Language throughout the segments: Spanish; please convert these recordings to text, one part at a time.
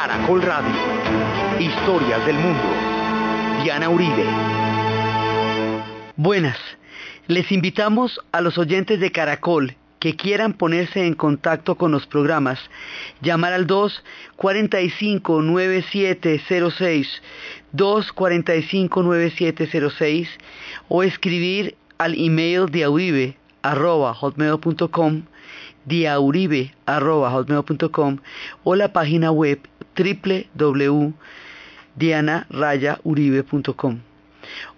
Caracol Radio. Historias del mundo. Diana Uribe. Buenas. Les invitamos a los oyentes de Caracol que quieran ponerse en contacto con los programas, llamar al 245-9706, 245-9706 o escribir al email de Uribe arroba hotmail.com diauribe arroba hotmail.com o la página web www.dianarayauribe.com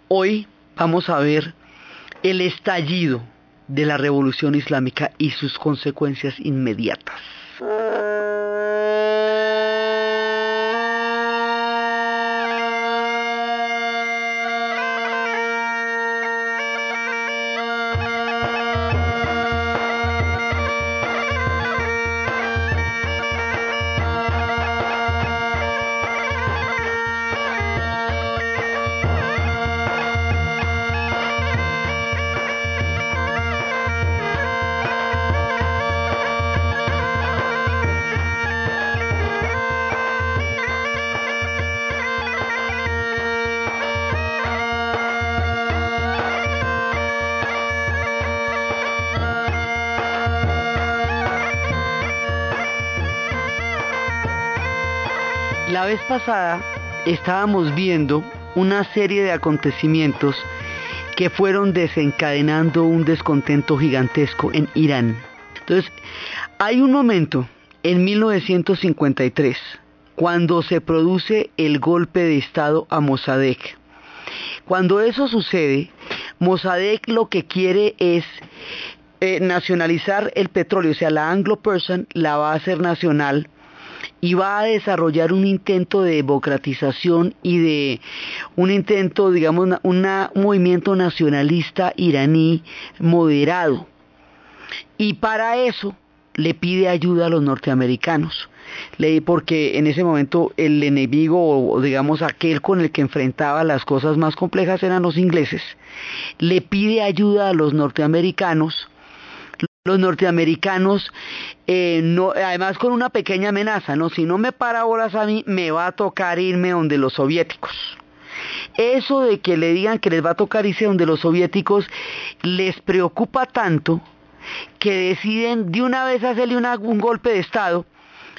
Hoy vamos a ver el estallido de la revolución islámica y sus consecuencias inmediatas. Pasada estábamos viendo una serie de acontecimientos que fueron desencadenando un descontento gigantesco en Irán. Entonces, hay un momento en 1953 cuando se produce el golpe de Estado a Mossadegh. Cuando eso sucede, Mossadegh lo que quiere es eh, nacionalizar el petróleo, o sea, la Anglo-Persian la va a hacer nacional y va a desarrollar un intento de democratización y de un intento, digamos, un movimiento nacionalista iraní moderado. Y para eso le pide ayuda a los norteamericanos. Porque en ese momento el enemigo, o digamos aquel con el que enfrentaba las cosas más complejas eran los ingleses, le pide ayuda a los norteamericanos los norteamericanos, eh, además con una pequeña amenaza, ¿no? Si no me para bolas a mí, me va a tocar irme donde los soviéticos. Eso de que le digan que les va a tocar irse donde los soviéticos les preocupa tanto que deciden de una vez hacerle un golpe de Estado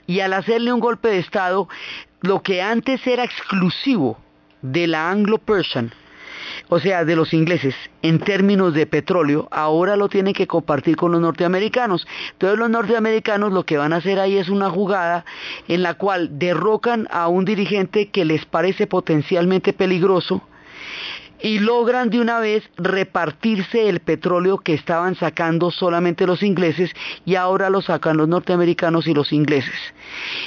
y al hacerle un golpe de Estado, lo que antes era exclusivo de la Anglo-Persian, o sea, de los ingleses, en términos de petróleo, ahora lo tienen que compartir con los norteamericanos. Entonces los norteamericanos lo que van a hacer ahí es una jugada en la cual derrocan a un dirigente que les parece potencialmente peligroso, y logran de una vez repartirse el petróleo que estaban sacando solamente los ingleses y ahora lo sacan los norteamericanos y los ingleses.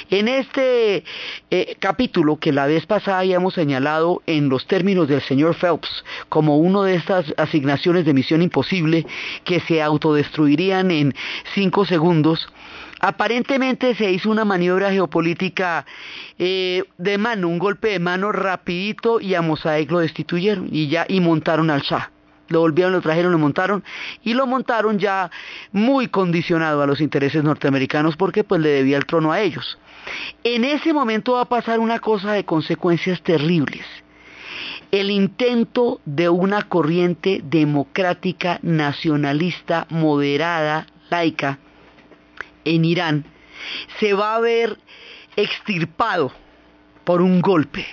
En este eh, capítulo que la vez pasada habíamos señalado en los términos del señor Phelps como una de estas asignaciones de misión imposible que se autodestruirían en cinco segundos, Aparentemente se hizo una maniobra geopolítica eh, de mano, un golpe de mano rapidito y a Mossadegh lo destituyeron y ya y montaron al Shah. Lo volvieron, lo trajeron, lo montaron y lo montaron ya muy condicionado a los intereses norteamericanos porque pues le debía el trono a ellos. En ese momento va a pasar una cosa de consecuencias terribles. El intento de una corriente democrática, nacionalista, moderada, laica, en Irán se va a ver extirpado por un golpe.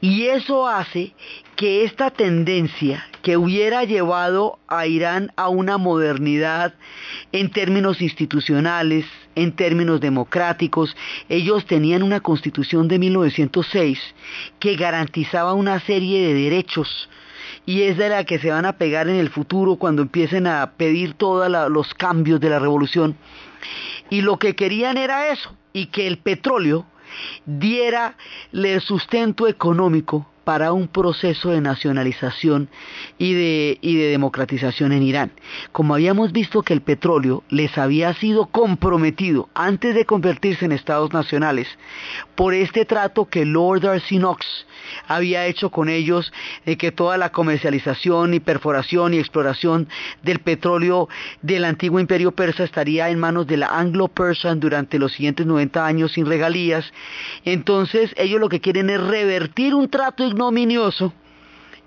Y eso hace que esta tendencia que hubiera llevado a Irán a una modernidad en términos institucionales, en términos democráticos, ellos tenían una constitución de 1906 que garantizaba una serie de derechos y es de la que se van a pegar en el futuro cuando empiecen a pedir todos los cambios de la revolución. Y lo que querían era eso, y que el petróleo diera el sustento económico para un proceso de nacionalización y de, y de democratización en Irán. Como habíamos visto que el petróleo les había sido comprometido antes de convertirse en estados nacionales por este trato que Lord Darcy había hecho con ellos de que toda la comercialización y perforación y exploración del petróleo del antiguo imperio persa estaría en manos de la Anglo-Persian durante los siguientes 90 años sin regalías. Entonces ellos lo que quieren es revertir un trato ignominioso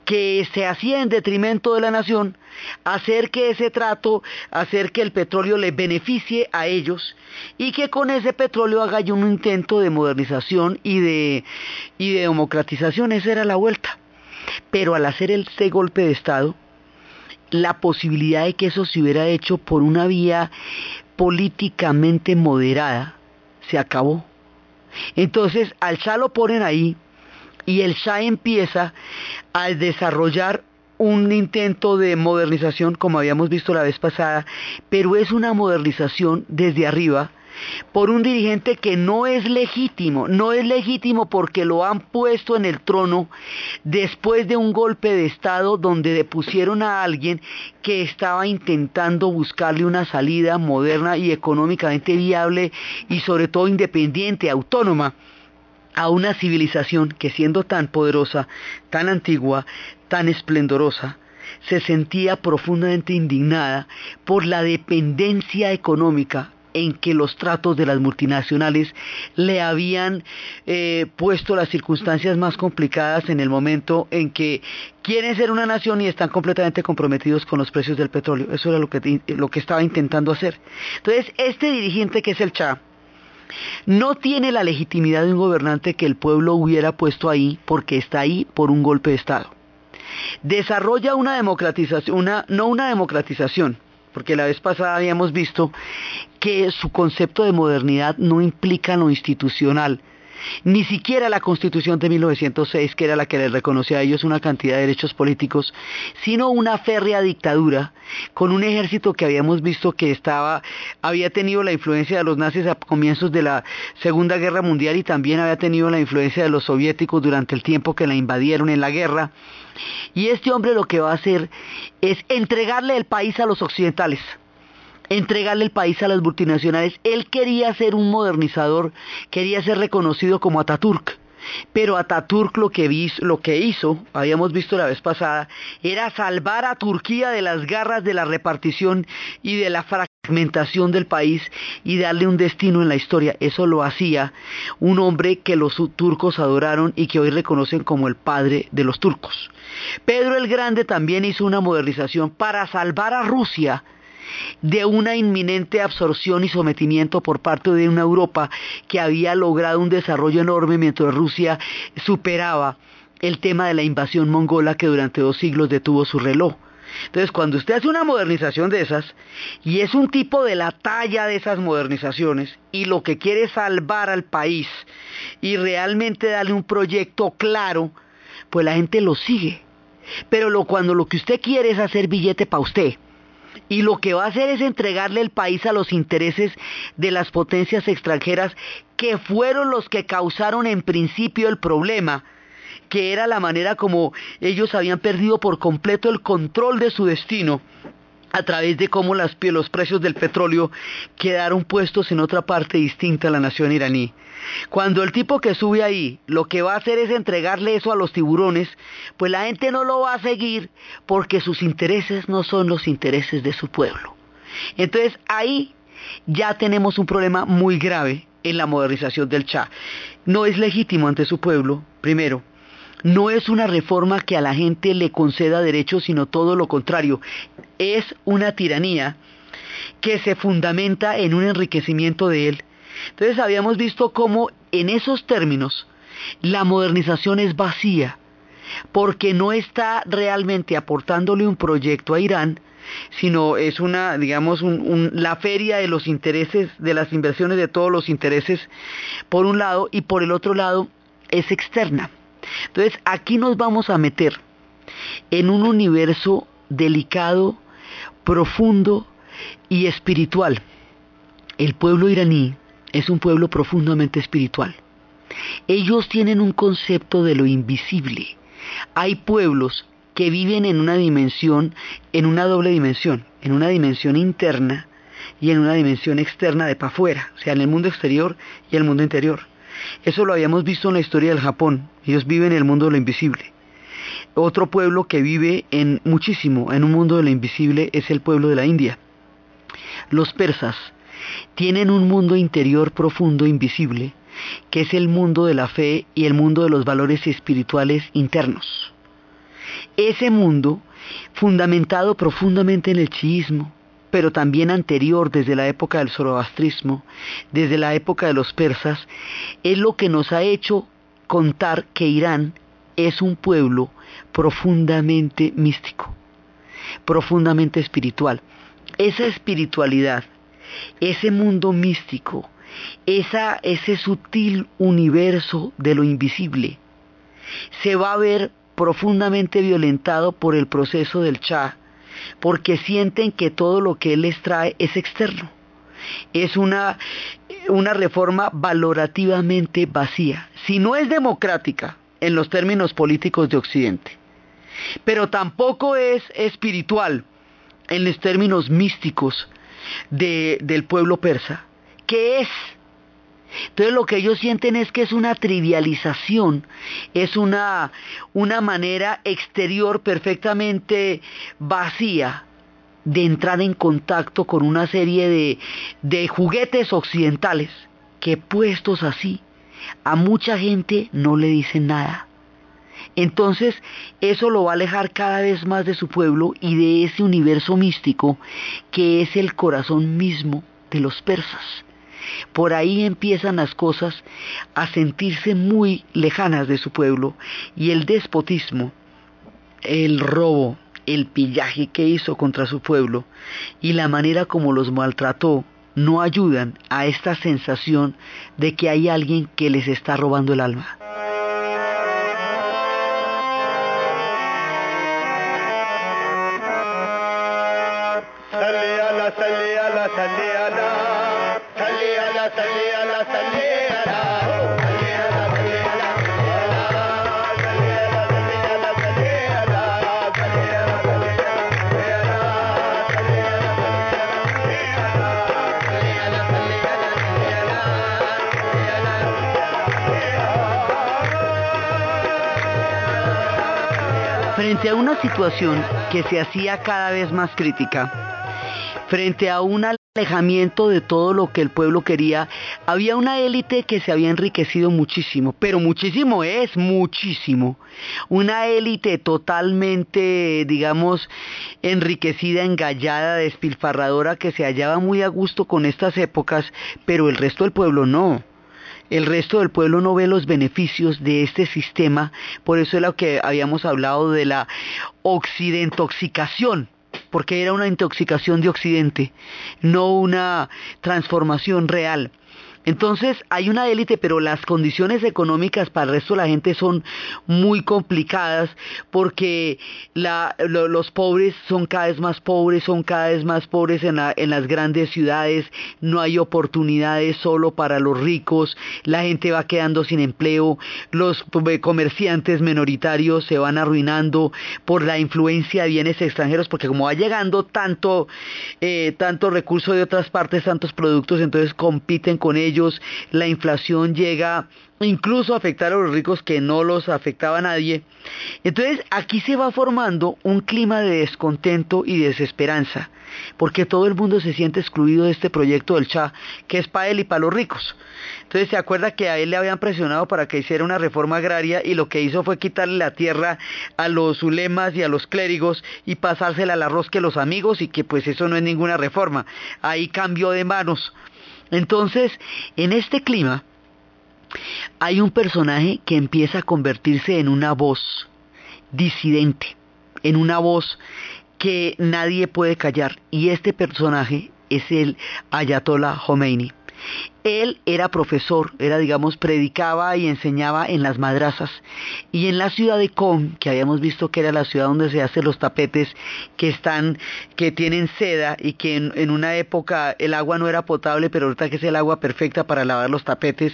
que se hacía en detrimento de la nación, hacer que ese trato, hacer que el petróleo les beneficie a ellos y que con ese petróleo haga un intento de modernización y de, y de democratización. Esa era la vuelta. Pero al hacer este golpe de Estado, la posibilidad de que eso se hubiera hecho por una vía políticamente moderada se acabó. Entonces, al Shah lo ponen ahí y el Shah empieza a desarrollar un intento de modernización como habíamos visto la vez pasada, pero es una modernización desde arriba por un dirigente que no es legítimo, no es legítimo porque lo han puesto en el trono después de un golpe de Estado donde depusieron a alguien que estaba intentando buscarle una salida moderna y económicamente viable y sobre todo independiente, autónoma a una civilización que siendo tan poderosa, tan antigua, tan esplendorosa, se sentía profundamente indignada por la dependencia económica en que los tratos de las multinacionales le habían eh, puesto las circunstancias más complicadas en el momento en que quieren ser una nación y están completamente comprometidos con los precios del petróleo. Eso era lo que, lo que estaba intentando hacer. Entonces, este dirigente que es el Cha, no tiene la legitimidad de un gobernante que el pueblo hubiera puesto ahí porque está ahí por un golpe de Estado. Desarrolla una democratización, no una democratización, porque la vez pasada habíamos visto que su concepto de modernidad no implica lo institucional, ni siquiera la constitución de 1906, que era la que les reconocía a ellos una cantidad de derechos políticos, sino una férrea dictadura con un ejército que habíamos visto que estaba, había tenido la influencia de los nazis a comienzos de la Segunda Guerra Mundial y también había tenido la influencia de los soviéticos durante el tiempo que la invadieron en la guerra. Y este hombre lo que va a hacer es entregarle el país a los occidentales entregarle el país a las multinacionales. Él quería ser un modernizador, quería ser reconocido como Ataturk. Pero Ataturk lo que, lo que hizo, habíamos visto la vez pasada, era salvar a Turquía de las garras de la repartición y de la fragmentación del país y darle un destino en la historia. Eso lo hacía un hombre que los turcos adoraron y que hoy reconocen como el padre de los turcos. Pedro el Grande también hizo una modernización para salvar a Rusia de una inminente absorción y sometimiento por parte de una Europa que había logrado un desarrollo enorme mientras Rusia superaba el tema de la invasión mongola que durante dos siglos detuvo su reloj. Entonces, cuando usted hace una modernización de esas, y es un tipo de la talla de esas modernizaciones, y lo que quiere es salvar al país, y realmente darle un proyecto claro, pues la gente lo sigue. Pero cuando lo que usted quiere es hacer billete para usted, y lo que va a hacer es entregarle el país a los intereses de las potencias extranjeras que fueron los que causaron en principio el problema, que era la manera como ellos habían perdido por completo el control de su destino a través de cómo los precios del petróleo quedaron puestos en otra parte distinta a la nación iraní. Cuando el tipo que sube ahí lo que va a hacer es entregarle eso a los tiburones, pues la gente no lo va a seguir porque sus intereses no son los intereses de su pueblo. Entonces ahí ya tenemos un problema muy grave en la modernización del Cha. No es legítimo ante su pueblo, primero. No es una reforma que a la gente le conceda derechos, sino todo lo contrario. Es una tiranía que se fundamenta en un enriquecimiento de él entonces habíamos visto cómo en esos términos la modernización es vacía, porque no está realmente aportándole un proyecto a Irán, sino es una, digamos, la feria de los intereses, de las inversiones de todos los intereses, por un lado, y por el otro lado es externa. Entonces aquí nos vamos a meter en un universo delicado, profundo y espiritual. El pueblo iraní es un pueblo profundamente espiritual. Ellos tienen un concepto de lo invisible, hay pueblos que viven en una dimensión, en una doble dimensión, en una dimensión interna y en una dimensión externa de para afuera, o sea, en el mundo exterior y el mundo interior. Eso lo habíamos visto en la historia del Japón. Ellos viven en el mundo de lo invisible. Otro pueblo que vive en muchísimo en un mundo de lo invisible es el pueblo de la India. Los persas tienen un mundo interior profundo invisible, que es el mundo de la fe y el mundo de los valores espirituales internos. Ese mundo, fundamentado profundamente en el chiismo, pero también anterior desde la época del zoroastrismo, desde la época de los persas, es lo que nos ha hecho contar que Irán es un pueblo profundamente místico, profundamente espiritual. Esa espiritualidad, ese mundo místico, esa, ese sutil universo de lo invisible, se va a ver profundamente violentado por el proceso del Cha, porque sienten que todo lo que él les trae es externo. Es una, una reforma valorativamente vacía. Si no es democrática en los términos políticos de Occidente, pero tampoco es espiritual en los términos místicos de, del pueblo persa, ¿qué es? Entonces lo que ellos sienten es que es una trivialización, es una, una manera exterior perfectamente vacía de entrar en contacto con una serie de, de juguetes occidentales que puestos así a mucha gente no le dicen nada. Entonces eso lo va a alejar cada vez más de su pueblo y de ese universo místico que es el corazón mismo de los persas. Por ahí empiezan las cosas a sentirse muy lejanas de su pueblo y el despotismo, el robo, el pillaje que hizo contra su pueblo y la manera como los maltrató no ayudan a esta sensación de que hay alguien que les está robando el alma. Situación que se hacía cada vez más crítica, frente a un alejamiento de todo lo que el pueblo quería, había una élite que se había enriquecido muchísimo, pero muchísimo es muchísimo. Una élite totalmente, digamos, enriquecida, engallada, despilfarradora, que se hallaba muy a gusto con estas épocas, pero el resto del pueblo no el resto del pueblo no ve los beneficios de este sistema, por eso es lo que habíamos hablado de la occidentoxicación, porque era una intoxicación de Occidente, no una transformación real. Entonces hay una élite, pero las condiciones económicas para el resto de la gente son muy complicadas porque los pobres son cada vez más pobres, son cada vez más pobres en, las grandes ciudades, no hay oportunidades solo para los ricos, la gente va quedando sin empleo, los comerciantes minoritarios se van arruinando por la influencia de bienes extranjeros, porque como va llegando tanto, eh, tanto recurso de otras partes, tantos productos, entonces compiten con ellos la inflación llega incluso a afectar a los ricos que no los afectaba nadie. Entonces aquí se va formando un clima de descontento y desesperanza, porque todo el mundo se siente excluido de este proyecto del Cha, que es para él y para los ricos. Entonces se acuerda que a él le habían presionado para que hiciera una reforma agraria y lo que hizo fue quitarle la tierra a los ulemas y a los clérigos y pasársela al arroz que los amigos y que pues eso no es ninguna reforma. Ahí cambió de manos. Entonces, en este clima, hay un personaje que empieza a convertirse en una voz disidente, en una voz que nadie puede callar. Y este personaje es el Ayatollah Khomeini. Él era profesor, era digamos predicaba y enseñaba en las madrazas y en la ciudad de Com, que habíamos visto que era la ciudad donde se hacen los tapetes que están que tienen seda y que en, una época el agua no era potable, pero ahorita que es el agua perfecta para lavar los tapetes.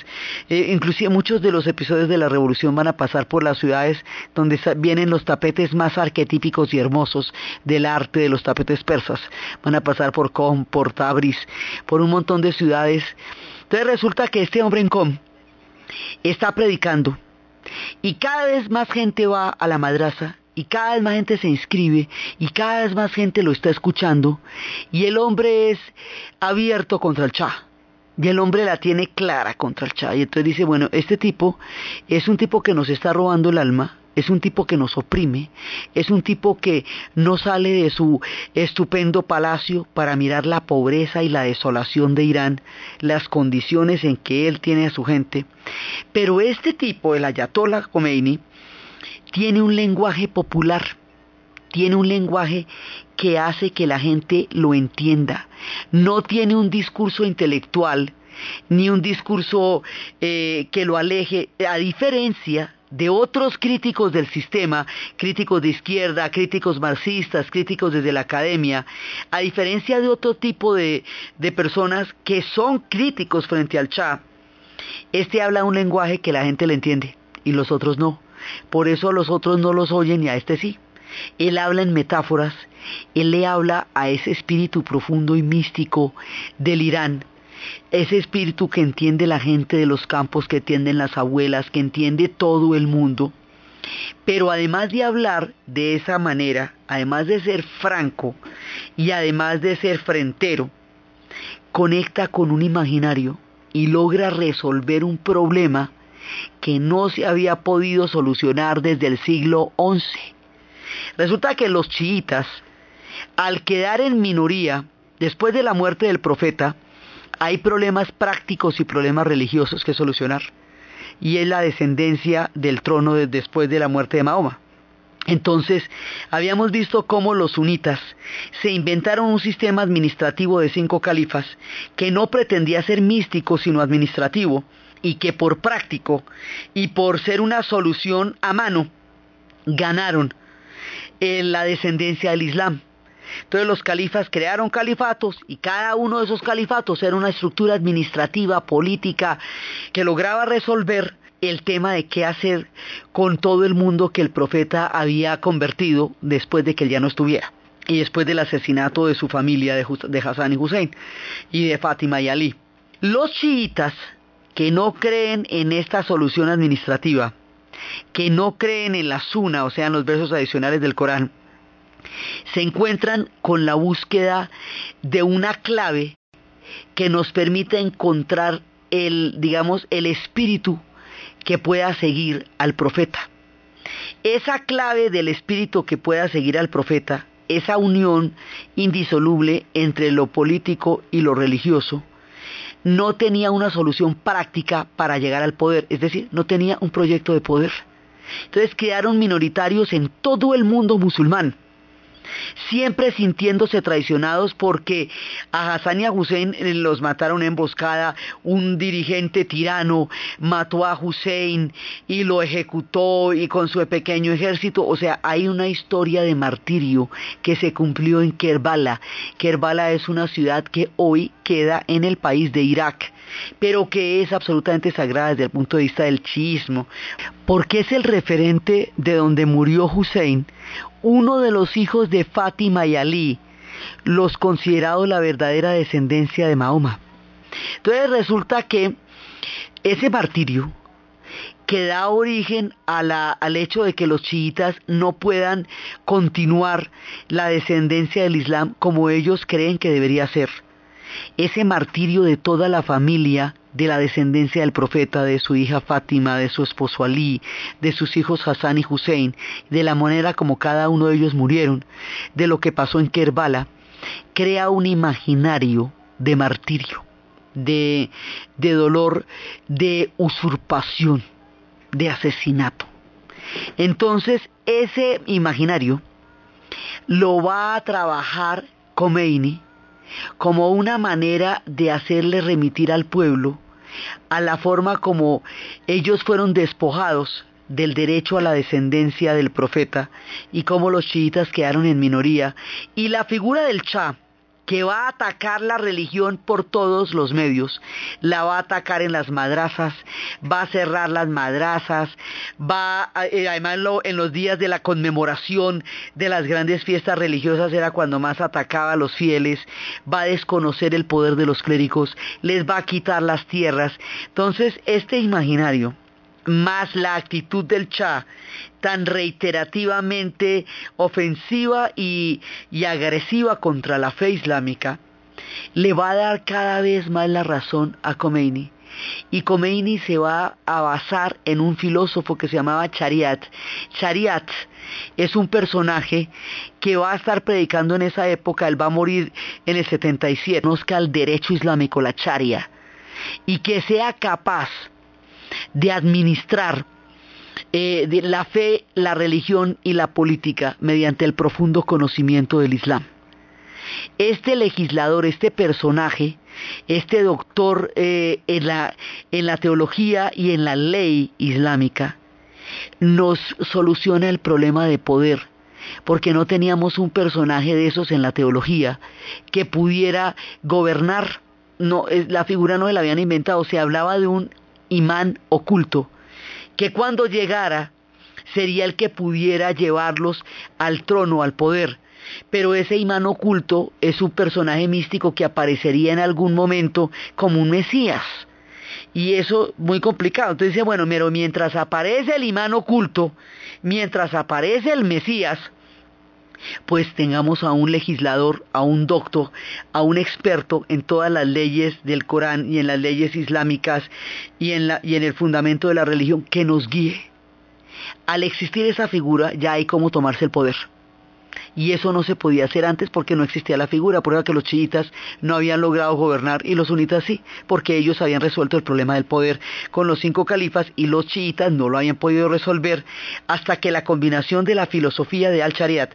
Eh, inclusive muchos de los episodios de la revolución van a pasar por las ciudades donde vienen los tapetes más arquetípicos y hermosos del arte de los tapetes persas. Van a pasar por Com, por Tabriz, por un montón de ciudades entonces resulta que este hombre en Com está predicando y cada vez más gente va a la madraza y cada vez más gente se inscribe y cada vez más gente lo está escuchando y el hombre es abierto contra el Cha. Y el hombre la tiene clara contra el Cha. Y entonces dice, bueno, este tipo es un tipo que nos está robando el alma, es un tipo que nos oprime, es un tipo que no sale de su estupendo palacio para mirar la pobreza y la desolación de Irán, las condiciones en que él tiene a su gente. Pero este tipo, el Ayatollah Khomeini, tiene un lenguaje popular, tiene un lenguaje que hace que la gente lo entienda, no tiene un discurso intelectual, ni un discurso eh, que lo aleje, a diferencia de otros críticos del sistema, críticos de izquierda, críticos marxistas, críticos desde la academia, a diferencia de otro tipo de, de personas que son críticos frente al Cha, este habla un lenguaje que la gente le entiende y los otros no. Por eso los otros no los oyen y a este sí. Él habla en metáforas, él le habla a ese espíritu profundo y místico del Irán, ese espíritu que entiende la gente de los campos, que entienden las abuelas, que entiende todo el mundo. Pero además de hablar de esa manera, además de ser franco y además de ser frentero, conecta con un imaginario y logra resolver un problema que no se había podido solucionar desde el siglo XI. Resulta que los chiitas, al quedar en minoría después de la muerte del profeta, hay problemas prácticos y problemas religiosos que solucionar. Y es la descendencia del trono después de la muerte de Mahoma. Entonces, habíamos visto cómo los sunitas se inventaron un sistema administrativo de cinco califas que no pretendía ser místico sino administrativo y que por práctico y por ser una solución a mano ganaron en la descendencia del Islam. Entonces los califas crearon califatos y cada uno de esos califatos era una estructura administrativa, política, que lograba resolver el tema de qué hacer con todo el mundo que el profeta había convertido después de que él ya no estuviera y después del asesinato de su familia de, Hassan y Hussein y de Fátima y Ali. Los chiitas que no creen en esta solución administrativa, que no creen en la suna, o sea, en los versos adicionales del Corán, se encuentran con la búsqueda de una clave que nos permita encontrar el, digamos, el espíritu que pueda seguir al profeta. Esa clave del espíritu que pueda seguir al profeta, esa unión indisoluble entre lo político y lo religioso, no tenía una solución práctica para llegar al poder, es decir, no tenía un proyecto de poder. Entonces quedaron minoritarios en todo el mundo musulmán siempre sintiéndose traicionados porque a Hassan y a Hussein los mataron en emboscada, un dirigente tirano mató a Hussein y lo ejecutó y con su pequeño ejército, o sea, hay una historia de martirio que se cumplió en Kerbala. Kerbala es una ciudad que hoy queda en el país de Irak pero que es absolutamente sagrada desde el punto de vista del chiismo, porque es el referente de donde murió Hussein, uno de los hijos de Fátima y Ali, los considerados la verdadera descendencia de Mahoma. Entonces resulta que ese martirio que da origen al hecho de que los chiitas no puedan continuar la descendencia del Islam como ellos creen que debería ser ese martirio de toda la familia de la descendencia del profeta, de su hija Fátima, de su esposo Ali, de sus hijos Hassan y Hussein, de la manera como cada uno de ellos murieron, de lo que pasó en Kerbala, crea un imaginario de martirio, de, de dolor, de usurpación, de asesinato. Entonces, ese imaginario lo va a trabajar Khomeini como una manera de hacerle remitir al pueblo a la forma como ellos fueron despojados del derecho a la descendencia del profeta y cómo los chiitas quedaron en minoría. Y la figura del Shah que va a atacar la religión por todos los medios, la va a atacar en las madrazas, va a cerrar las madrazas, va, eh, además en los días de la conmemoración de las grandes fiestas religiosas era cuando más atacaba a los fieles, va a desconocer el poder de los clérigos, les va a quitar las tierras. Entonces, este imaginario más la actitud del Cha tan reiterativamente ofensiva y, agresiva contra la fe islámica, le va a dar cada vez más la razón a Khomeini. Y Khomeini se va a basar en un filósofo que se llamaba Chariat. Chariat es un personaje que va a estar predicando en esa época, él va a morir en el 77, conozca el derecho islámico, la charia, y que sea capaz de administrar eh, la fe, la religión y la política mediante el profundo conocimiento del Islam. Este legislador, este personaje, este doctor eh, en, la, teología y en la ley islámica, nos soluciona el problema de poder, porque no teníamos un personaje de esos en la teología que pudiera gobernar. No, la figura no la habían inventado, se hablaba de un imán oculto, que cuando llegara sería el que pudiera llevarlos al trono, al poder. Pero ese imán oculto es un personaje místico que aparecería en algún momento como un Mesías. Y eso muy complicado. Entonces dice, bueno, pero mientras aparece el imán oculto, mientras aparece el Mesías, pues tengamos a un legislador, a un doctor, a un experto en todas las leyes del Corán y en las leyes islámicas y en, la, y en el fundamento de la religión que nos guíe. Al existir esa figura ya hay cómo tomarse el poder. Y eso no se podía hacer antes porque no existía la figura, prueba que los chiitas no habían logrado gobernar y los sunitas sí, porque ellos habían resuelto el problema del poder con los cinco califas y los chiitas no lo habían podido resolver hasta que la combinación de la filosofía de Al-Shariat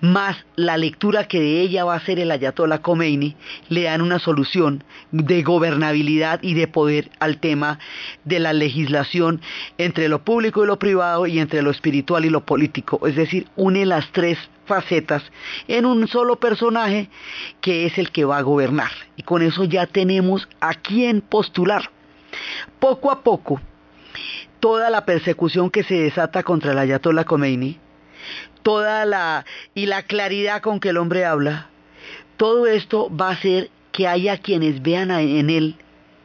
más la lectura que de ella va a hacer el Ayatollah Khomeini, le dan una solución de gobernabilidad y de poder al tema de la legislación entre lo público y lo privado y entre lo espiritual y lo político. Es decir, une las tres facetas en un solo personaje que es el que va a gobernar. Y con eso ya tenemos a quién postular. Poco a poco, toda la persecución que se desata contra el Ayatollah Khomeini toda la y la claridad con que el hombre habla, todo esto va a hacer que haya quienes vean en él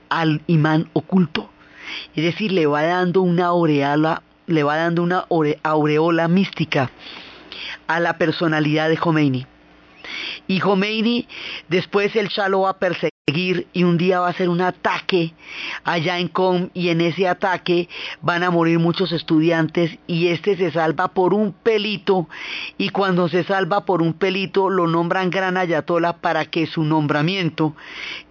al imán oculto. Es decir, le va dando una aureola, le va dando una aureola mística a la personalidad de Khomeini. Y Khomeini, después el Shah lo va a perseguir y un día va a hacer un ataque allá en Com y en ese ataque van a morir muchos estudiantes y este se salva por un pelito y cuando se salva por un pelito lo nombran gran ayatola para que su nombramiento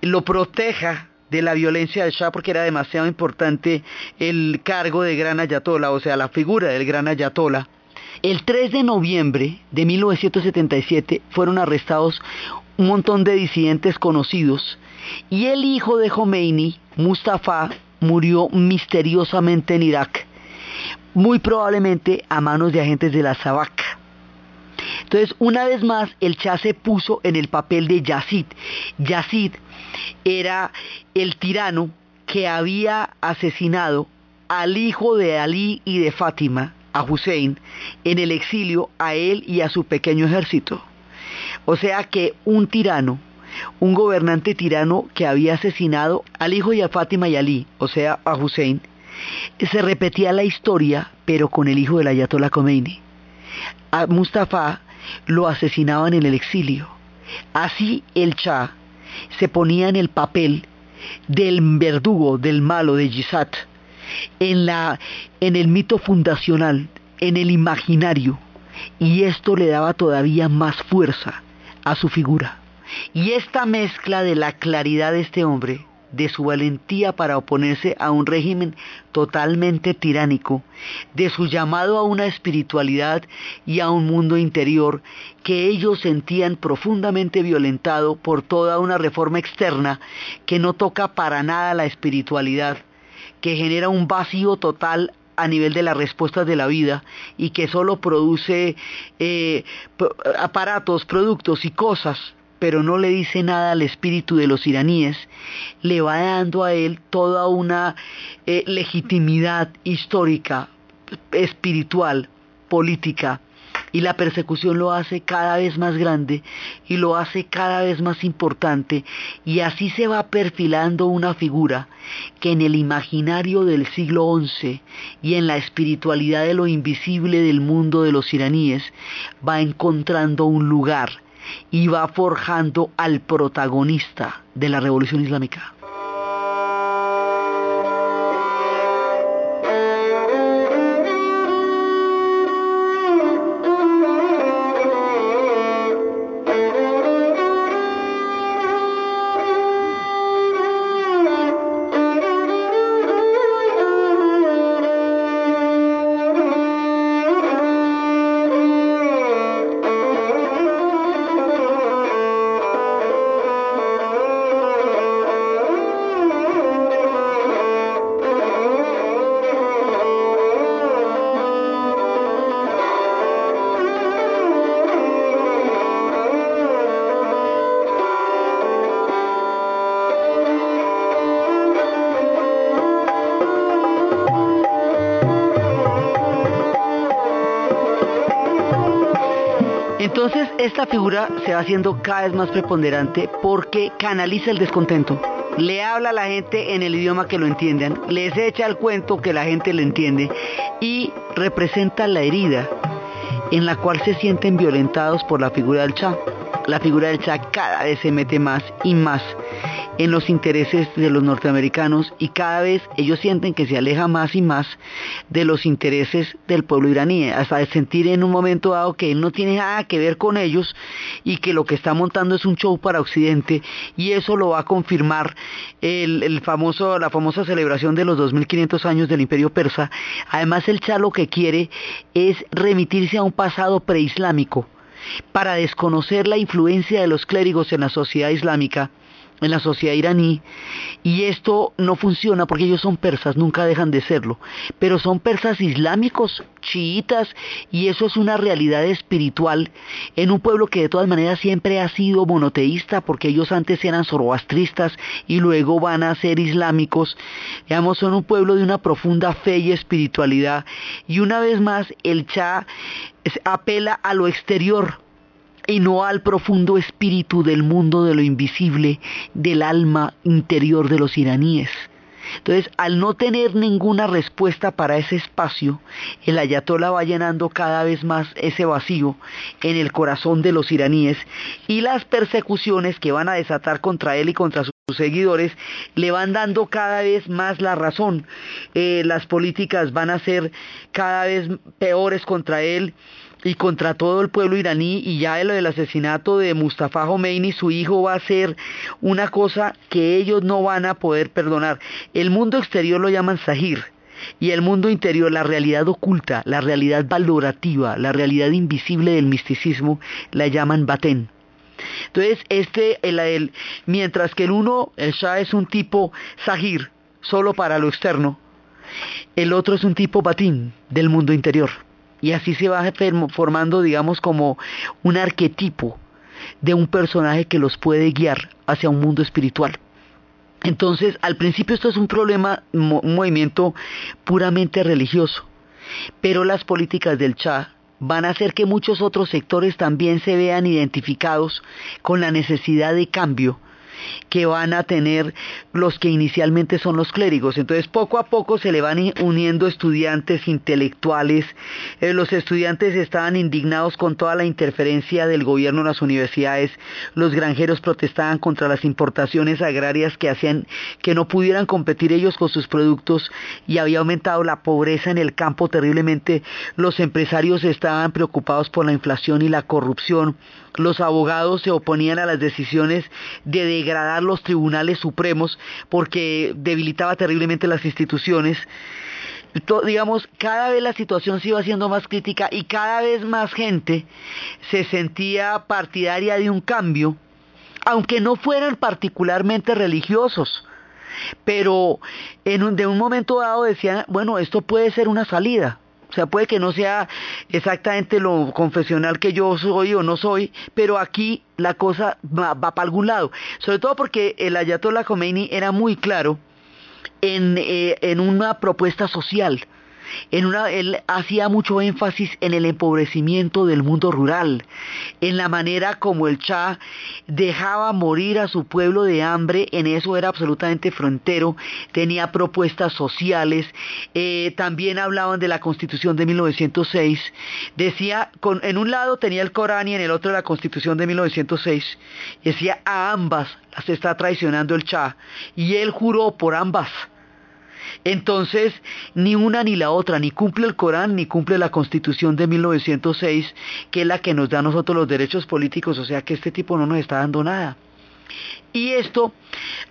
lo proteja de la violencia del Shah porque era demasiado importante el cargo de gran ayatola, o sea, la figura del gran ayatola. El 3 de noviembre de 1977 fueron arrestados un montón de disidentes conocidos y el hijo de Khomeini, Mustafa, murió misteriosamente en Irak, muy probablemente a manos de agentes de la Sabak. Entonces, una vez más, el Shah se puso en el papel de Yazid. Yazid era el tirano que había asesinado al hijo de Ali y de Fátima, a Hussein en el exilio a él y a su pequeño ejército. O sea que un tirano, un gobernante tirano que había asesinado al hijo de Fátima y Ali, o sea a Hussein, se repetía la historia pero con el hijo del Ayatollah Khomeini. A Mustafa lo asesinaban en el exilio. Así el Shah se ponía en el papel del verdugo, del malo, de Yisat, en, la, en el mito fundacional, en el imaginario, y esto le daba todavía más fuerza a su figura. Y esta mezcla de la claridad de este hombre, de su valentía para oponerse a un régimen totalmente tiránico, de su llamado a una espiritualidad y a un mundo interior que ellos sentían profundamente violentado por toda una reforma externa que no toca para nada la espiritualidad, que genera un vacío total a nivel de las respuestas de la vida y que solo produce eh, aparatos, productos y cosas, pero no le dice nada al espíritu de los iraníes, le va dando a él toda una eh, legitimidad histórica, espiritual, política, y la persecución lo hace cada vez más grande y lo hace cada vez más importante y así se va perfilando una figura que en el imaginario del siglo XI y en la espiritualidad de lo invisible del mundo de los iraníes va encontrando un lugar y va forjando al protagonista de la revolución islámica. Esta figura se va haciendo cada vez más preponderante porque canaliza el descontento. Le habla a la gente en el idioma que lo entiendan, les echa el cuento que la gente le entiende y representa la herida en la cual se sienten violentados por la figura del Cha. La figura del Cha cada vez se mete más y más en los intereses de los norteamericanos y cada vez ellos sienten que se aleja más y más de los intereses del pueblo iraní, hasta sentir en un momento dado que él no tiene nada que ver con ellos y que lo que está montando es un show para Occidente y eso lo va a confirmar el, famoso, la famosa celebración de los 2500 años del imperio persa. Además el Shah lo que quiere es remitirse a un pasado preislámico para desconocer la influencia de los clérigos en la sociedad islámica en la sociedad iraní y esto no funciona porque ellos son persas, nunca dejan de serlo, pero son persas islámicos, chiitas y eso es una realidad espiritual en un pueblo que de todas maneras siempre ha sido monoteísta porque ellos antes eran zoroastristas y luego van a ser islámicos, digamos son un pueblo de una profunda fe y espiritualidad. Y una vez más el Cha apela a lo exterior y no al profundo espíritu del mundo de lo invisible, del alma interior de los iraníes. Entonces, al no tener ninguna respuesta para ese espacio, el ayatollah va llenando cada vez más ese vacío en el corazón de los iraníes y las persecuciones que van a desatar contra él y contra sus seguidores le van dando cada vez más la razón. Eh, las políticas van a ser cada vez peores contra él y contra todo el pueblo iraní y ya lo del asesinato de Mustafa Khomeini, su hijo va a ser una cosa que ellos no van a poder perdonar. El mundo exterior lo llaman Sahir y el mundo interior, la realidad oculta, la realidad valorativa, la realidad invisible del misticismo, la llaman Batén. Entonces, este, el, mientras que el uno, el Shah es un tipo Sahir, solo para lo externo, el otro es un tipo Batín, del mundo interior. Y así se va formando, digamos, como un arquetipo de un personaje que los puede guiar hacia un mundo espiritual. Entonces, al principio esto es un problema, un movimiento puramente religioso, pero las políticas del Cha van a hacer que muchos otros sectores también se vean identificados con la necesidad de cambio que van a tener los que inicialmente son los clérigos. Entonces poco a poco se le van uniendo estudiantes intelectuales. Eh, los estudiantes estaban indignados con toda la interferencia del gobierno en las universidades. Los granjeros protestaban contra las importaciones agrarias que hacían que no pudieran competir ellos con sus productos y había aumentado la pobreza en el campo terriblemente. Los empresarios estaban preocupados por la inflación y la corrupción. Los abogados se oponían a las decisiones de degradar los tribunales supremos porque debilitaba terriblemente las instituciones. digamos, cada vez la situación se iba haciendo más crítica y cada vez más gente se sentía partidaria de un cambio, aunque no fueran particularmente religiosos. Pero en de un momento dado decían, bueno, esto puede ser una salida. O sea, puede que no sea exactamente lo confesional que yo soy o no soy, pero aquí la cosa va, para algún lado. Sobre todo porque el Ayatollah Khomeini era muy claro en, eh, en una propuesta social él hacía mucho énfasis en el empobrecimiento del mundo rural, en la manera como el Cha dejaba morir a su pueblo de hambre, en eso era absolutamente frontero, tenía propuestas sociales, eh, también hablaban de la constitución de 1906, decía, en un lado tenía el Corán y en el otro la constitución de 1906, decía a ambas las está traicionando el Cha, y él juró por ambas entonces, ni una ni la otra, ni cumple el Corán, ni cumple la Constitución de 1906, que es la que nos da a nosotros los derechos políticos, o sea que este tipo no nos está dando nada. Y esto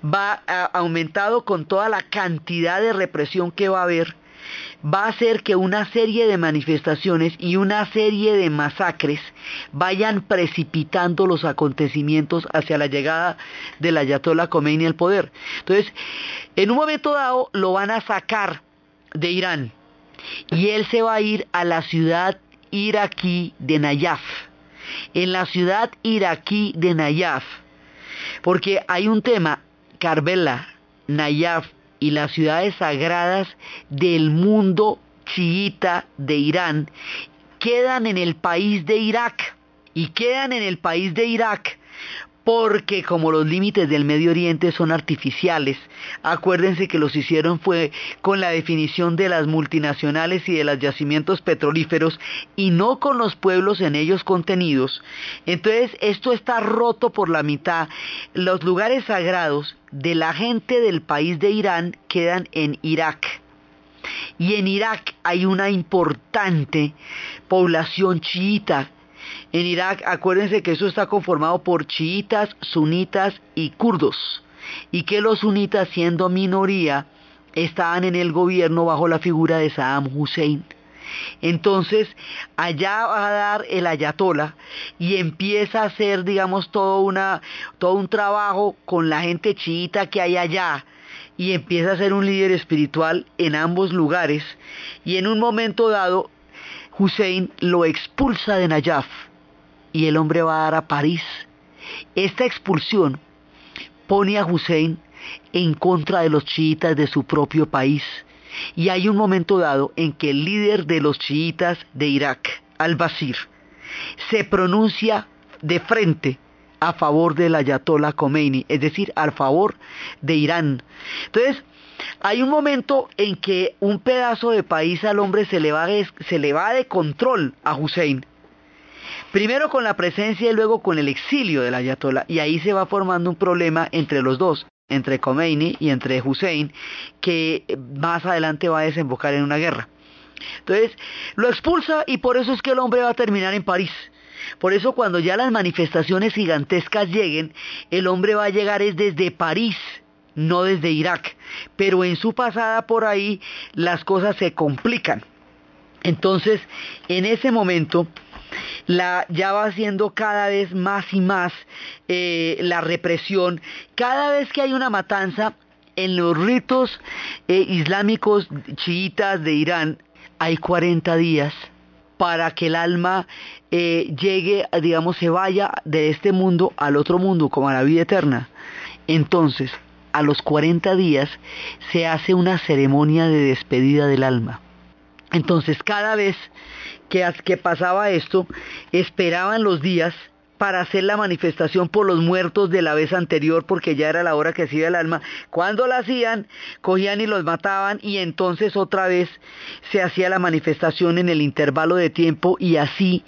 va aumentado con toda la cantidad de represión que va a haber va a hacer que una serie de manifestaciones y una serie de masacres vayan precipitando los acontecimientos hacia la llegada del Ayatollah Khomeini al poder. Entonces, en un momento dado lo van a sacar de Irán y él se va a ir a la ciudad iraquí de Nayaf. En la ciudad iraquí de Nayaf, porque hay un tema, Karbela, Nayaf, y las ciudades sagradas del mundo chiita de Irán quedan en el país de Irak y quedan en el país de Irak porque como los límites del Medio Oriente son artificiales, acuérdense que los hicieron fue con la definición de las multinacionales y de los yacimientos petrolíferos y no con los pueblos en ellos contenidos. Entonces esto está roto por la mitad. Los lugares sagrados de la gente del país de Irán quedan en Irak. Y en Irak hay una importante población chiita. En Irak, acuérdense que eso está conformado por chiitas, sunitas y kurdos. Y que los sunitas, siendo minoría, estaban en el gobierno bajo la figura de Saddam Hussein. Entonces, allá va a dar el ayatola y empieza a hacer, digamos, todo, una, todo un trabajo con la gente chiita que hay allá y empieza a ser un líder espiritual en ambos lugares y en un momento dado Hussein lo expulsa de Nayaf y el hombre va a dar a París. Esta expulsión pone a Hussein en contra de los chiitas de su propio país y hay un momento dado en que el líder de los chiitas de Irak, al-Basir, se pronuncia de frente a favor del Ayatollah Khomeini, es decir, a favor de Irán. Entonces, hay un momento en que un pedazo de país al hombre se le va de, se le va de control a Hussein. Primero con la presencia y luego con el exilio del Ayatollah. Y ahí se va formando un problema entre los dos entre Khomeini y entre Hussein, que más adelante va a desembocar en una guerra. Entonces, lo expulsa y por eso es que el hombre va a terminar en París. Por eso cuando ya las manifestaciones gigantescas lleguen, el hombre va a llegar es desde París, no desde Irak. Pero en su pasada por ahí las cosas se complican. Entonces, en ese momento, la, ya va siendo cada vez más y más eh, la represión. Cada vez que hay una matanza en los ritos eh, islámicos chiitas de Irán, hay 40 días para que el alma eh, llegue, digamos, se vaya de este mundo al otro mundo, como a la vida eterna. Entonces, a los 40 días se hace una ceremonia de despedida del alma. Entonces, cada vez que, pasaba esto, esperaban los días para hacer la manifestación por los muertos de la vez anterior porque ya era la hora que se iba el alma. Cuando la hacían, cogían y los mataban y entonces otra vez se hacía la manifestación en el intervalo de tiempo y así,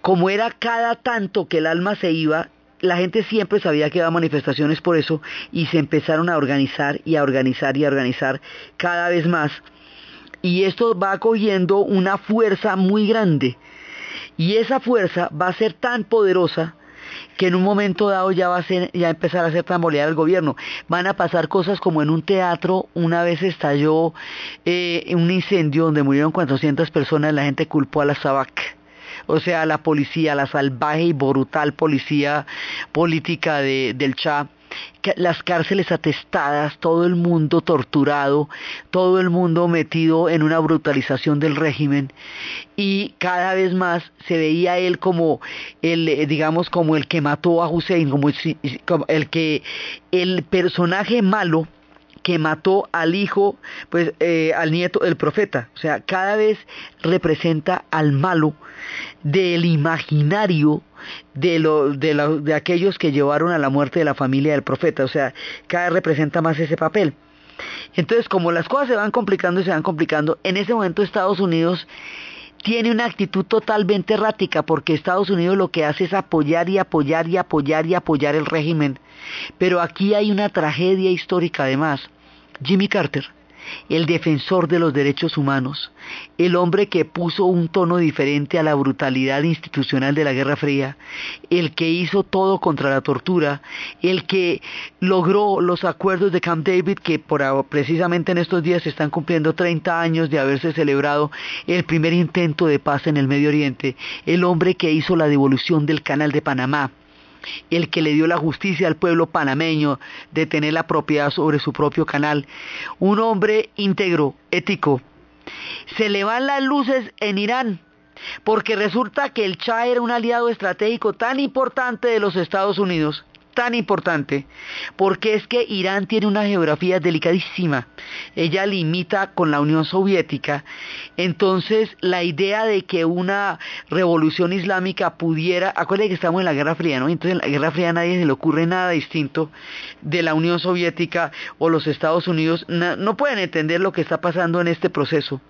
como era cada tanto que el alma se iba, la gente siempre sabía que iba a manifestaciones por eso y se empezaron a organizar y a organizar y a organizar cada vez más y esto va cogiendo una fuerza muy grande. Y esa fuerza va a ser tan poderosa que en un momento dado ya va a ser, ya empezar a hacer tambalear el gobierno. Van a pasar cosas como en un teatro, una vez estalló eh, un incendio donde murieron 400 personas, la gente culpó a la SABAC o sea, la policía, la salvaje y brutal policía política de, del Cha, las cárceles atestadas, todo el mundo torturado, todo el mundo metido en una brutalización del régimen y cada vez más se veía él como el eh, digamos como el que mató a Hussein, como el que el personaje malo que mató al hijo, pues eh, al nieto del profeta. O sea, cada vez representa al malo del imaginario de, lo, de, de aquellos que llevaron a la muerte de la familia del profeta. O sea, cada vez representa más ese papel. Entonces, como las cosas se van complicando y se van complicando, en ese momento Estados Unidos tiene una actitud totalmente errática porque Estados Unidos lo que hace es apoyar y apoyar y apoyar y apoyar el régimen. Pero aquí hay una tragedia histórica además. Jimmy Carter, el defensor de los derechos humanos, el hombre que puso un tono diferente a la brutalidad institucional de la Guerra Fría, el que hizo todo contra la tortura, el que logró los acuerdos de Camp David que por, precisamente en estos días se están cumpliendo 30 años de haberse celebrado el primer intento de paz en el Medio Oriente, el hombre que hizo la devolución del Canal de Panamá, el que le dio la justicia al pueblo panameño de tener la propiedad sobre su propio canal, un hombre íntegro, ético. Se le van las luces en Irán, porque resulta que el Shah era un aliado estratégico tan importante de los Estados Unidos tan importante porque es que Irán tiene una geografía delicadísima. Ella limita con la Unión Soviética. Entonces, la idea de que una revolución islámica pudiera, acuérdense que estamos en la Guerra Fría, ¿no? Entonces, en la Guerra Fría a nadie se le ocurre nada distinto de la Unión Soviética o los Estados Unidos. No, pueden entender lo que está pasando en este proceso.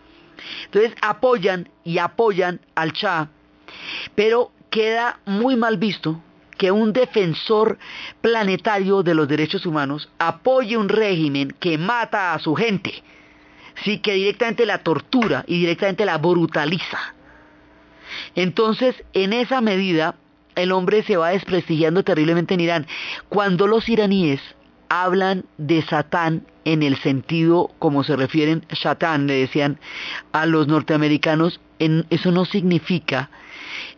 Entonces, apoyan y apoyan al Shah, pero queda muy mal visto que un defensor planetario de los derechos humanos apoye un régimen que mata a su gente, sí que directamente la tortura y directamente la brutaliza. Entonces, en esa medida, el hombre se va desprestigiando terriblemente en Irán. Cuando los iraníes hablan de Satán en el sentido como se refieren Satán, le decían a los norteamericanos, eso no significa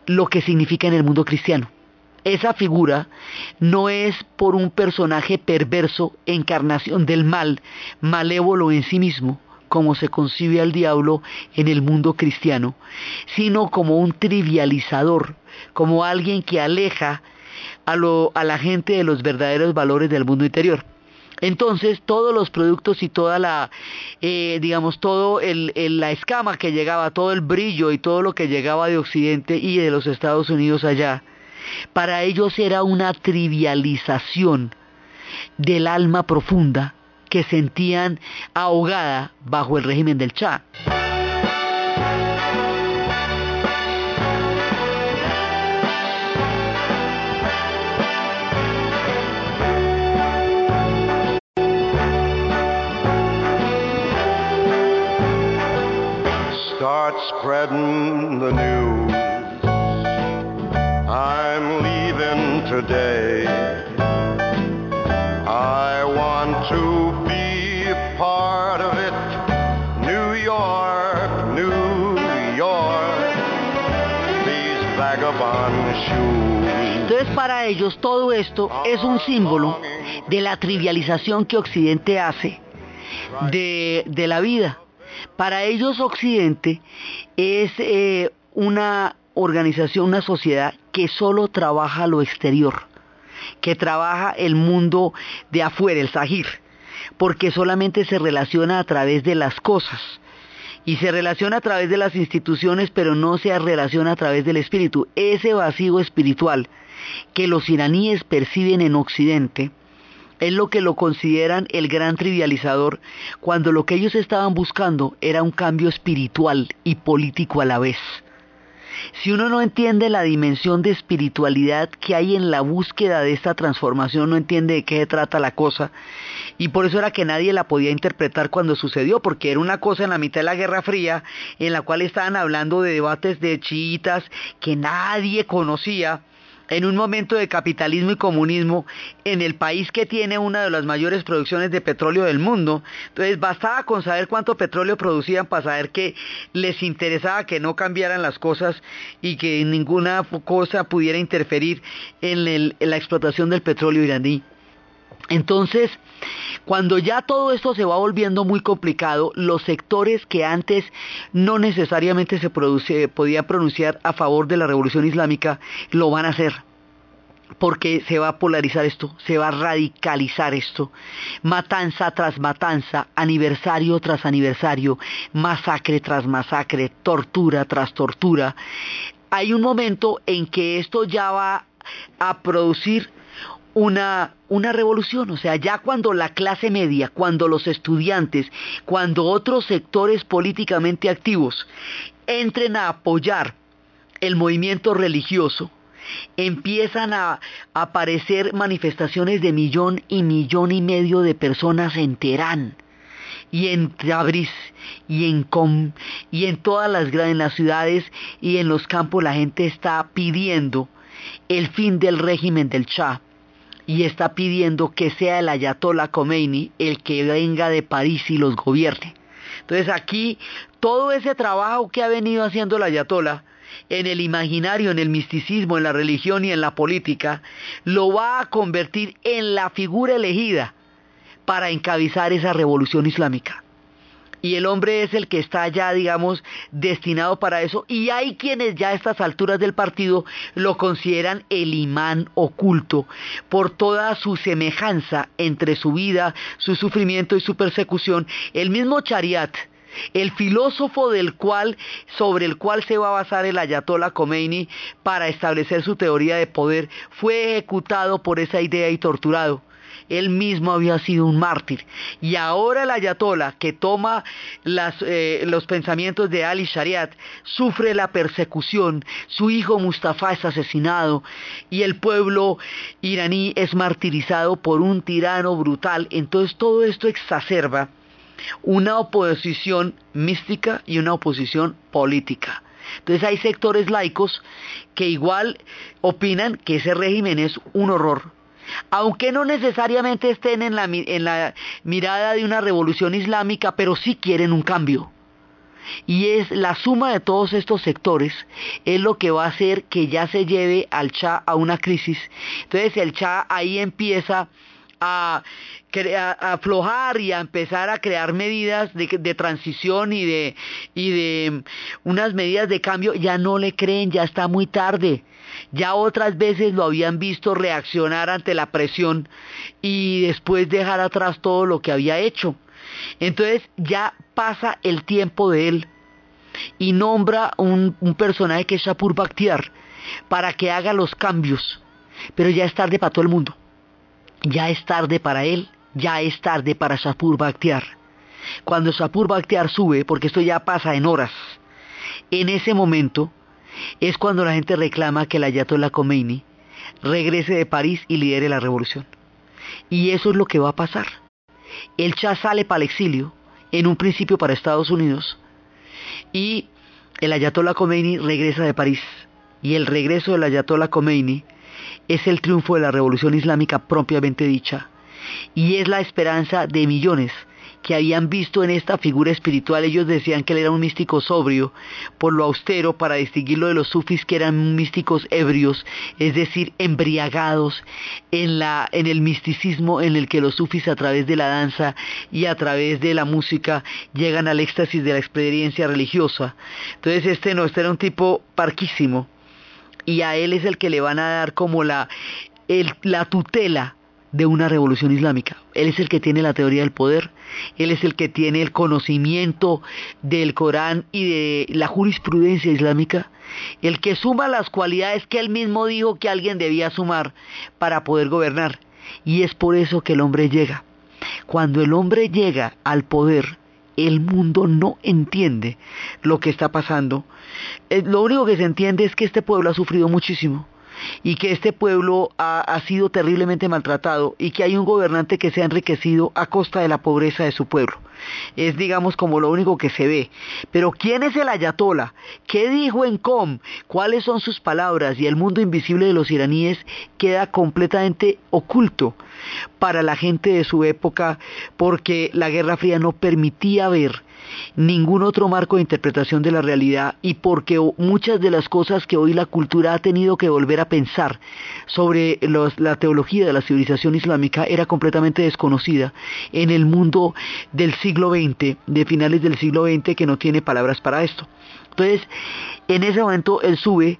lo que significa en el mundo cristiano esa figura no es por un personaje perverso, encarnación del mal, malévolo en sí mismo, como se concibe al diablo en el mundo cristiano, sino como un trivializador, como alguien que aleja a, la gente de los verdaderos valores del mundo interior. Entonces todos los productos y toda la, eh, digamos, todo la escama que llegaba, todo el brillo y todo lo que llegaba de Occidente y de los Estados Unidos allá, para ellos era una trivialización del alma profunda que sentían ahogada bajo el régimen del news. New York, New York. These vagabond. Entonces para ellos todo esto es un símbolo de la trivialización que Occidente hace de, de la vida. Para ellos Occidente es eh, una organización, una sociedad que solo trabaja lo exterior, que trabaja el mundo de afuera, el Sahir, porque solamente se relaciona a través de las cosas y se relaciona a través de las instituciones, pero no se relaciona a través del espíritu. Ese vacío espiritual que los iraníes perciben en Occidente es lo que lo consideran el gran trivializador, cuando lo que ellos estaban buscando era un cambio espiritual y político a la vez. Si uno no entiende la dimensión de espiritualidad que hay en la búsqueda de esta transformación, no entiende de qué se trata la cosa. Y por eso era que nadie la podía interpretar cuando sucedió, porque era una cosa en la mitad de la Guerra Fría, en la cual estaban hablando de debates de chiitas que nadie conocía en un momento de capitalismo y comunismo en el país que tiene una de las mayores producciones de petróleo del mundo. Entonces bastaba con saber cuánto petróleo producían para saber que les interesaba que no cambiaran las cosas y que ninguna cosa pudiera interferir en, en la explotación del petróleo iraní. Entonces, cuando ya todo esto se va volviendo muy complicado, los sectores que antes no necesariamente se podían pronunciar a favor de la revolución islámica, lo van a hacer. Porque se va a polarizar esto, se va a radicalizar esto. Matanza tras matanza, aniversario tras aniversario, masacre tras masacre, tortura tras tortura. Hay un momento en que esto ya va a producir una, una revolución, o sea, ya cuando la clase media, cuando los estudiantes, cuando otros sectores políticamente activos entren a apoyar el movimiento religioso, empiezan a aparecer manifestaciones de millón y millón y medio de personas en Teherán y en Tabriz y en Com y en todas las grandes ciudades y en los campos la gente está pidiendo el fin del régimen del Shah y está pidiendo que sea el Ayatollah Khomeini el que venga de París y los gobierne. Entonces aquí todo ese trabajo que ha venido haciendo el Ayatollah en el imaginario, en el misticismo, en la religión y en la política, lo va a convertir en la figura elegida para encabezar esa revolución islámica y el hombre es el que está ya, digamos, destinado para eso. Y hay quienes ya a estas alturas del partido lo consideran el imán oculto por toda su semejanza entre su vida, su sufrimiento y su persecución. El mismo Chariat, el filósofo del cual, sobre el cual se va a basar el Ayatollah Khomeini para establecer su teoría de poder, fue ejecutado por esa idea y torturado él mismo había sido un mártir. Y ahora el ayatollah que toma eh, los pensamientos de Ali Shariat sufre la persecución, su hijo Mustafa es asesinado y el pueblo iraní es martirizado por un tirano brutal. Entonces todo esto exacerba una oposición mística y una oposición política. Entonces hay sectores laicos que igual opinan que ese régimen es un horror, aunque no necesariamente estén en la, mirada de una revolución islámica, pero sí quieren un cambio. Y es la suma de todos estos sectores es lo que va a hacer que ya se lleve al Cha a una crisis. Entonces el Cha ahí empieza a, aflojar y a empezar a crear medidas de, transición y de, y de unas medidas de cambio, ya no le creen, ya está muy tarde. Ya otras veces lo habían visto reaccionar ante la presión y después dejar atrás todo lo que había hecho. Entonces ya pasa el tiempo de él y nombra un, personaje que es Shapur Bakhtiar para que haga los cambios. Pero ya es tarde para todo el mundo. Ya es tarde para él, ya es tarde para Shapur Bakhtiar. Cuando Shapur Bakhtiar sube, porque esto ya pasa en horas, en ese momento es cuando la gente reclama que el Ayatollah Khomeini regrese de París y lidere la revolución. Y eso es lo que va a pasar. El Shah sale para el exilio, en un principio para Estados Unidos, y el Ayatollah Khomeini regresa de París. Y el regreso del Ayatollah Khomeini es el triunfo de la revolución islámica propiamente dicha. Y es la esperanza de millones que habían visto en esta figura espiritual. Ellos decían que él era un místico sobrio, por lo austero, para distinguirlo de los sufis que eran místicos ebrios, es decir, embriagados en, la, en el misticismo en el que los sufis a través de la danza y a través de la música llegan al éxtasis de la experiencia religiosa. Entonces este no, este era un tipo parquísimo y a él es el que le van a dar como la, la tutela de una revolución islámica. Él es el que tiene la teoría del poder, él es el que tiene el conocimiento del Corán y de la jurisprudencia islámica, el que suma las cualidades que él mismo dijo que alguien debía sumar para poder gobernar. Y es por eso que el hombre llega. Cuando el hombre llega al poder, el mundo no entiende lo que está pasando. Eh, lo único que se entiende es que este pueblo ha sufrido muchísimo y que este pueblo ha, ha, sido terriblemente maltratado y que hay un gobernante que se ha enriquecido a costa de la pobreza de su pueblo. Es digamos como lo único que se ve. Pero ¿quién es el ayatola? ¿Qué dijo en Com? ¿Cuáles son sus palabras? Y el mundo invisible de los iraníes queda completamente oculto para la gente de su época porque la Guerra Fría no permitía ver ningún otro marco de interpretación de la realidad y porque muchas de las cosas que hoy la cultura ha tenido que volver a pensar sobre la teología de la civilización islámica era completamente desconocida en el mundo del siglo XX, de finales del siglo XX, que no tiene palabras para esto. Entonces, en ese momento él sube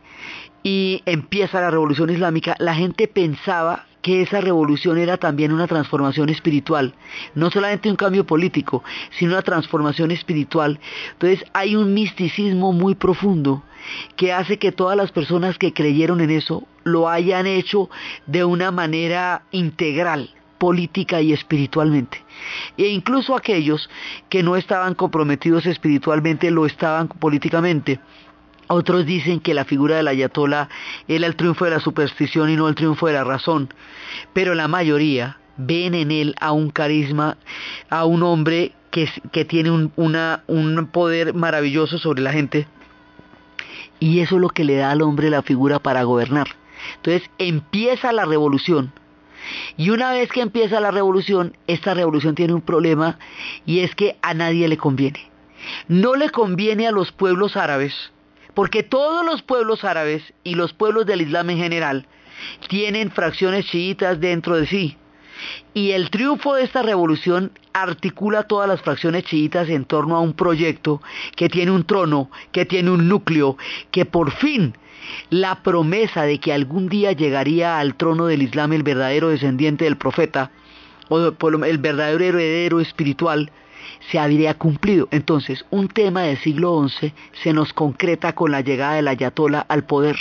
y empieza la revolución islámica, la gente pensaba que esa revolución era también una transformación espiritual, no solamente un cambio político, sino una transformación espiritual. Entonces hay un misticismo muy profundo que hace que todas las personas que creyeron en eso lo hayan hecho de una manera integral política y espiritualmente. E incluso aquellos que no estaban comprometidos espiritualmente lo estaban políticamente. Otros dicen que la figura del ayatollah era el triunfo de la superstición y no el triunfo de la razón, pero la mayoría ven en él a un carisma, a un hombre que, tiene un, un poder maravilloso sobre la gente y eso es lo que le da al hombre la figura para gobernar. Entonces empieza la revolución. Y una vez que empieza la revolución, esta revolución tiene un problema y es que a nadie le conviene. No le conviene a los pueblos árabes, porque todos los pueblos árabes y los pueblos del Islam en general tienen fracciones chiitas dentro de sí. Y el triunfo de esta revolución articula todas las fracciones chiitas en torno a un proyecto que tiene un trono, que tiene un núcleo, que por fin la promesa de que algún día llegaría al trono del Islam el verdadero descendiente del profeta, o el verdadero heredero espiritual, se habría cumplido. Entonces, un tema del siglo XI se nos concreta con la llegada del ayatola al poder.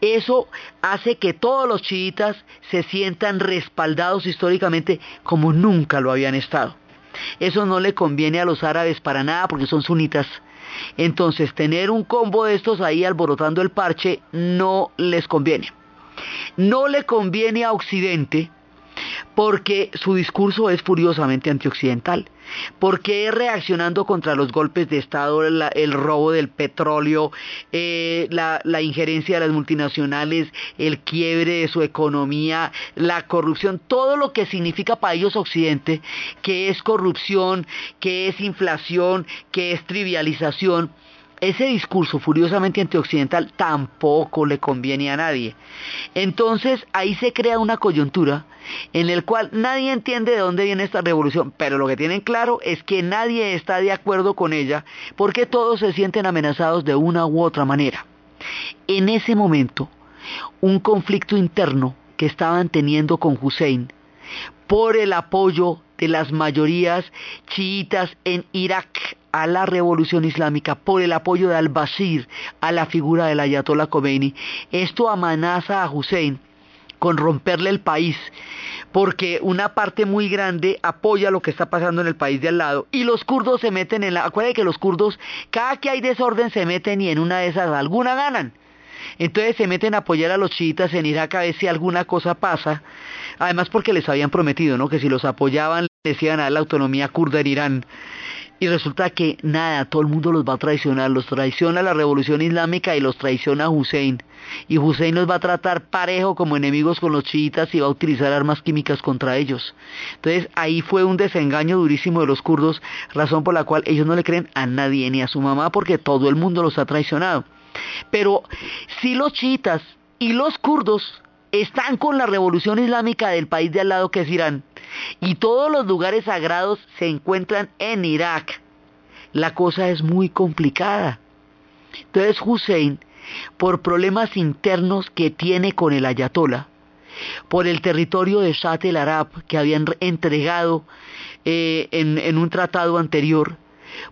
Eso hace que todos los chiitas se sientan respaldados históricamente como nunca lo habían estado. Eso no le conviene a los árabes para nada porque son sunitas. Entonces, tener un combo de estos ahí alborotando el parche no les conviene. No le conviene a Occidente porque su discurso es furiosamente antioccidental, porque es reaccionando contra los golpes de Estado, el robo del petróleo, eh, la injerencia de las multinacionales, el quiebre de su economía, la corrupción, todo lo que significa para ellos Occidente, que es corrupción, que es inflación, que es trivialización, ese discurso furiosamente antioccidental tampoco le conviene a nadie. Entonces ahí se crea una coyuntura en el cual nadie entiende de dónde viene esta revolución, pero lo que tienen claro es que nadie está de acuerdo con ella porque todos se sienten amenazados de una u otra manera. En ese momento, un conflicto interno que estaban teniendo con Hussein por el apoyo de las mayorías chiitas en Irak a la revolución islámica por el apoyo de al-Bashir a la figura del Ayatollah Khomeini. Esto amenaza a Hussein con romperle el país, porque una parte muy grande apoya lo que está pasando en el país de al lado y los kurdos se meten en la... Acuérdense que los kurdos, cada que hay desorden se meten y en una de esas alguna ganan. Entonces se meten a apoyar a los chiitas en Irak a ver si alguna cosa pasa. Además porque les habían prometido, ¿no? Que si los apoyaban les iban a dar la autonomía kurda en Irán. Y resulta que nada, todo el mundo los va a traicionar, los traiciona la revolución islámica y los traiciona Hussein. Y Hussein los va a tratar parejo como enemigos con los chiitas y va a utilizar armas químicas contra ellos. Entonces ahí fue un desengaño durísimo de los kurdos, razón por la cual ellos no le creen a nadie ni a su mamá porque todo el mundo los ha traicionado. Pero si los chiitas y los kurdos están con la revolución islámica del país de al lado que es Irán, y todos los lugares sagrados se encuentran en Irak. La cosa es muy complicada. Entonces Hussein, por problemas internos que tiene con el ayatollah, por el territorio de Shat el Arab que habían entregado eh, en un tratado anterior,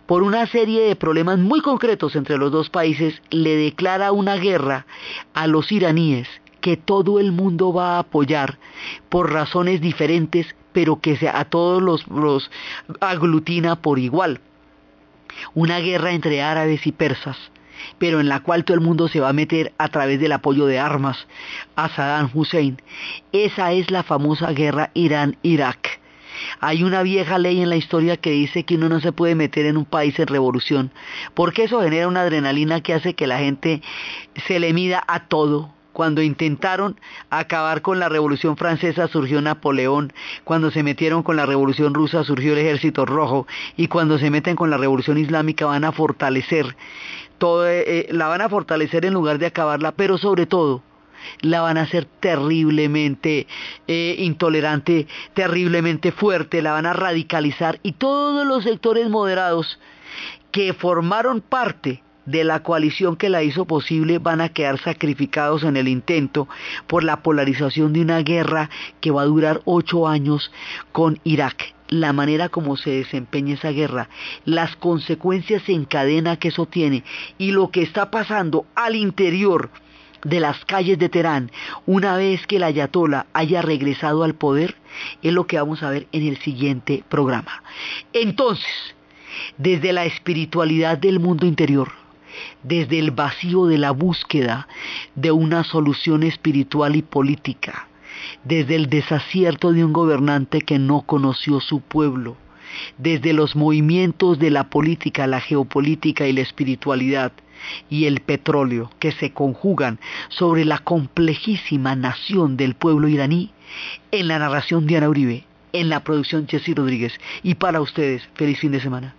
por una serie de problemas muy concretos entre los dos países, le declara una guerra a los iraníes que todo el mundo va a apoyar por razones diferentes pero que a todos los, los aglutina por igual. Una guerra entre árabes y persas pero en la cual todo el mundo se va a meter a través del apoyo de armas a Saddam Hussein. Esa es la famosa guerra Irán-Irak. Hay una vieja ley en la historia que dice que uno no se puede meter en un país en revolución, porque eso genera una adrenalina que hace que la gente se le mida a todo, cuando intentaron acabar con la Revolución Francesa surgió Napoleón, cuando se metieron con la Revolución Rusa surgió el Ejército Rojo. Y cuando se meten con la Revolución Islámica van a fortalecer todo, eh, eh, la van a fortalecer en lugar de acabarla, pero sobre todo la van a hacer terriblemente eh, intolerante, terriblemente fuerte, la van a radicalizar. Y todos los sectores moderados que formaron parte de la coalición que la hizo posible van a quedar sacrificados en el intento por la polarización de una guerra que va a durar ocho años con Irak. La manera como se desempeña esa guerra, las consecuencias en cadena que eso tiene y lo que está pasando al interior de las calles de Teherán una vez que el ayatola haya regresado al poder es lo que vamos a ver en el siguiente programa. Entonces, desde la espiritualidad del mundo interior, desde el vacío de la búsqueda de una solución espiritual y política, desde el desacierto de un gobernante que no conoció su pueblo, desde los movimientos de la política, la geopolítica y la espiritualidad, y el petróleo que se conjugan sobre la complejísima nación del pueblo iraní, en la narración de Ana Uribe, en la producción Jessy Rodríguez. Y para ustedes, feliz fin de semana.